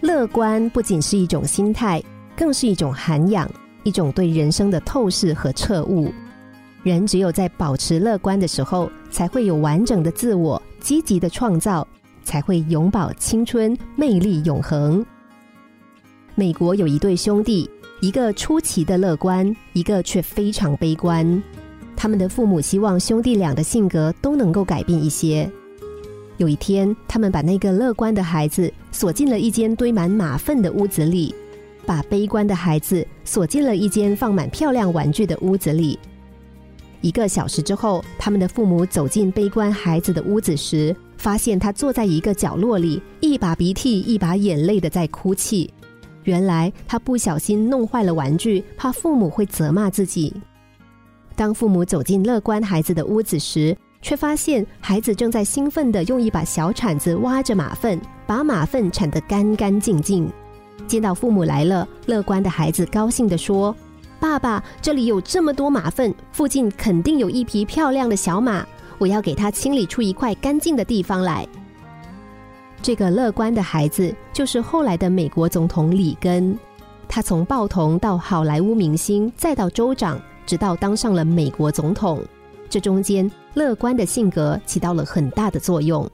乐观不仅是一种心态，更是一种涵养，一种对人生的透视和彻悟。人只有在保持乐观的时候，才会有完整的自我，积极的创造，才会永葆青春，魅力永恒。美国有一对兄弟，一个出奇的乐观，一个却非常悲观。他们的父母希望兄弟俩的性格都能够改变一些。有一天，他们把那个乐观的孩子锁进了一间堆满马粪的屋子里，把悲观的孩子锁进了一间放满漂亮玩具的屋子里。一个小时之后，他们的父母走进悲观孩子的屋子时，发现他坐在一个角落里，一把鼻涕一把眼泪的在哭泣。原来他不小心弄坏了玩具，怕父母会责骂自己。当父母走进乐观孩子的屋子时，却发现孩子正在兴奋的用一把小铲子挖着马粪，把马粪铲得干干净净。见到父母来了，乐观的孩子高兴地说。爸爸，这里有这么多马粪，附近肯定有一匹漂亮的小马，我要给它清理出一块干净的地方来。这个乐观的孩子就是后来的美国总统里根，他从报童到好莱坞明星，再到州长，直到当上了美国总统，这中间乐观的性格起到了很大的作用。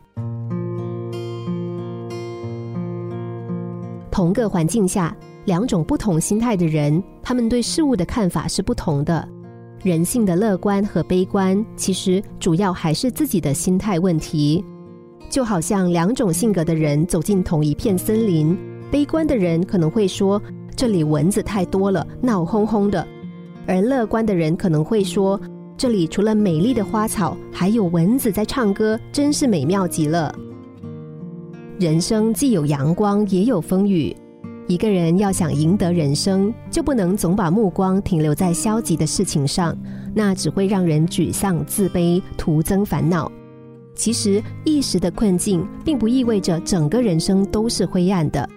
同个环境下。两种不同心态的人，他们对事物的看法是不同的。人性的乐观和悲观，其实主要还是自己的心态问题。就好像两种性格的人走进同一片森林，悲观的人可能会说：“这里蚊子太多了，闹哄哄的。”而乐观的人可能会说：“这里除了美丽的花草，还有蚊子在唱歌，真是美妙极了。”人生既有阳光，也有风雨。一个人要想赢得人生，就不能总把目光停留在消极的事情上，那只会让人沮丧、自卑，徒增烦恼。其实一时的困境，并不意味着整个人生都是灰暗的。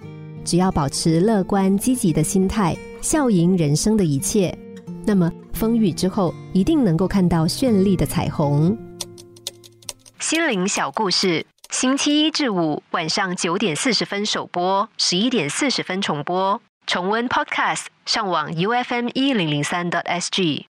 只要保持乐观积极的心态，笑迎人生的一切，那么风雨之后，一定能够看到绚丽的彩虹。心灵小故事。星期一至五晚上九点四十分首播，十一点四十分重播。重温 Podcast，上网 U F M 一零零三 t S G。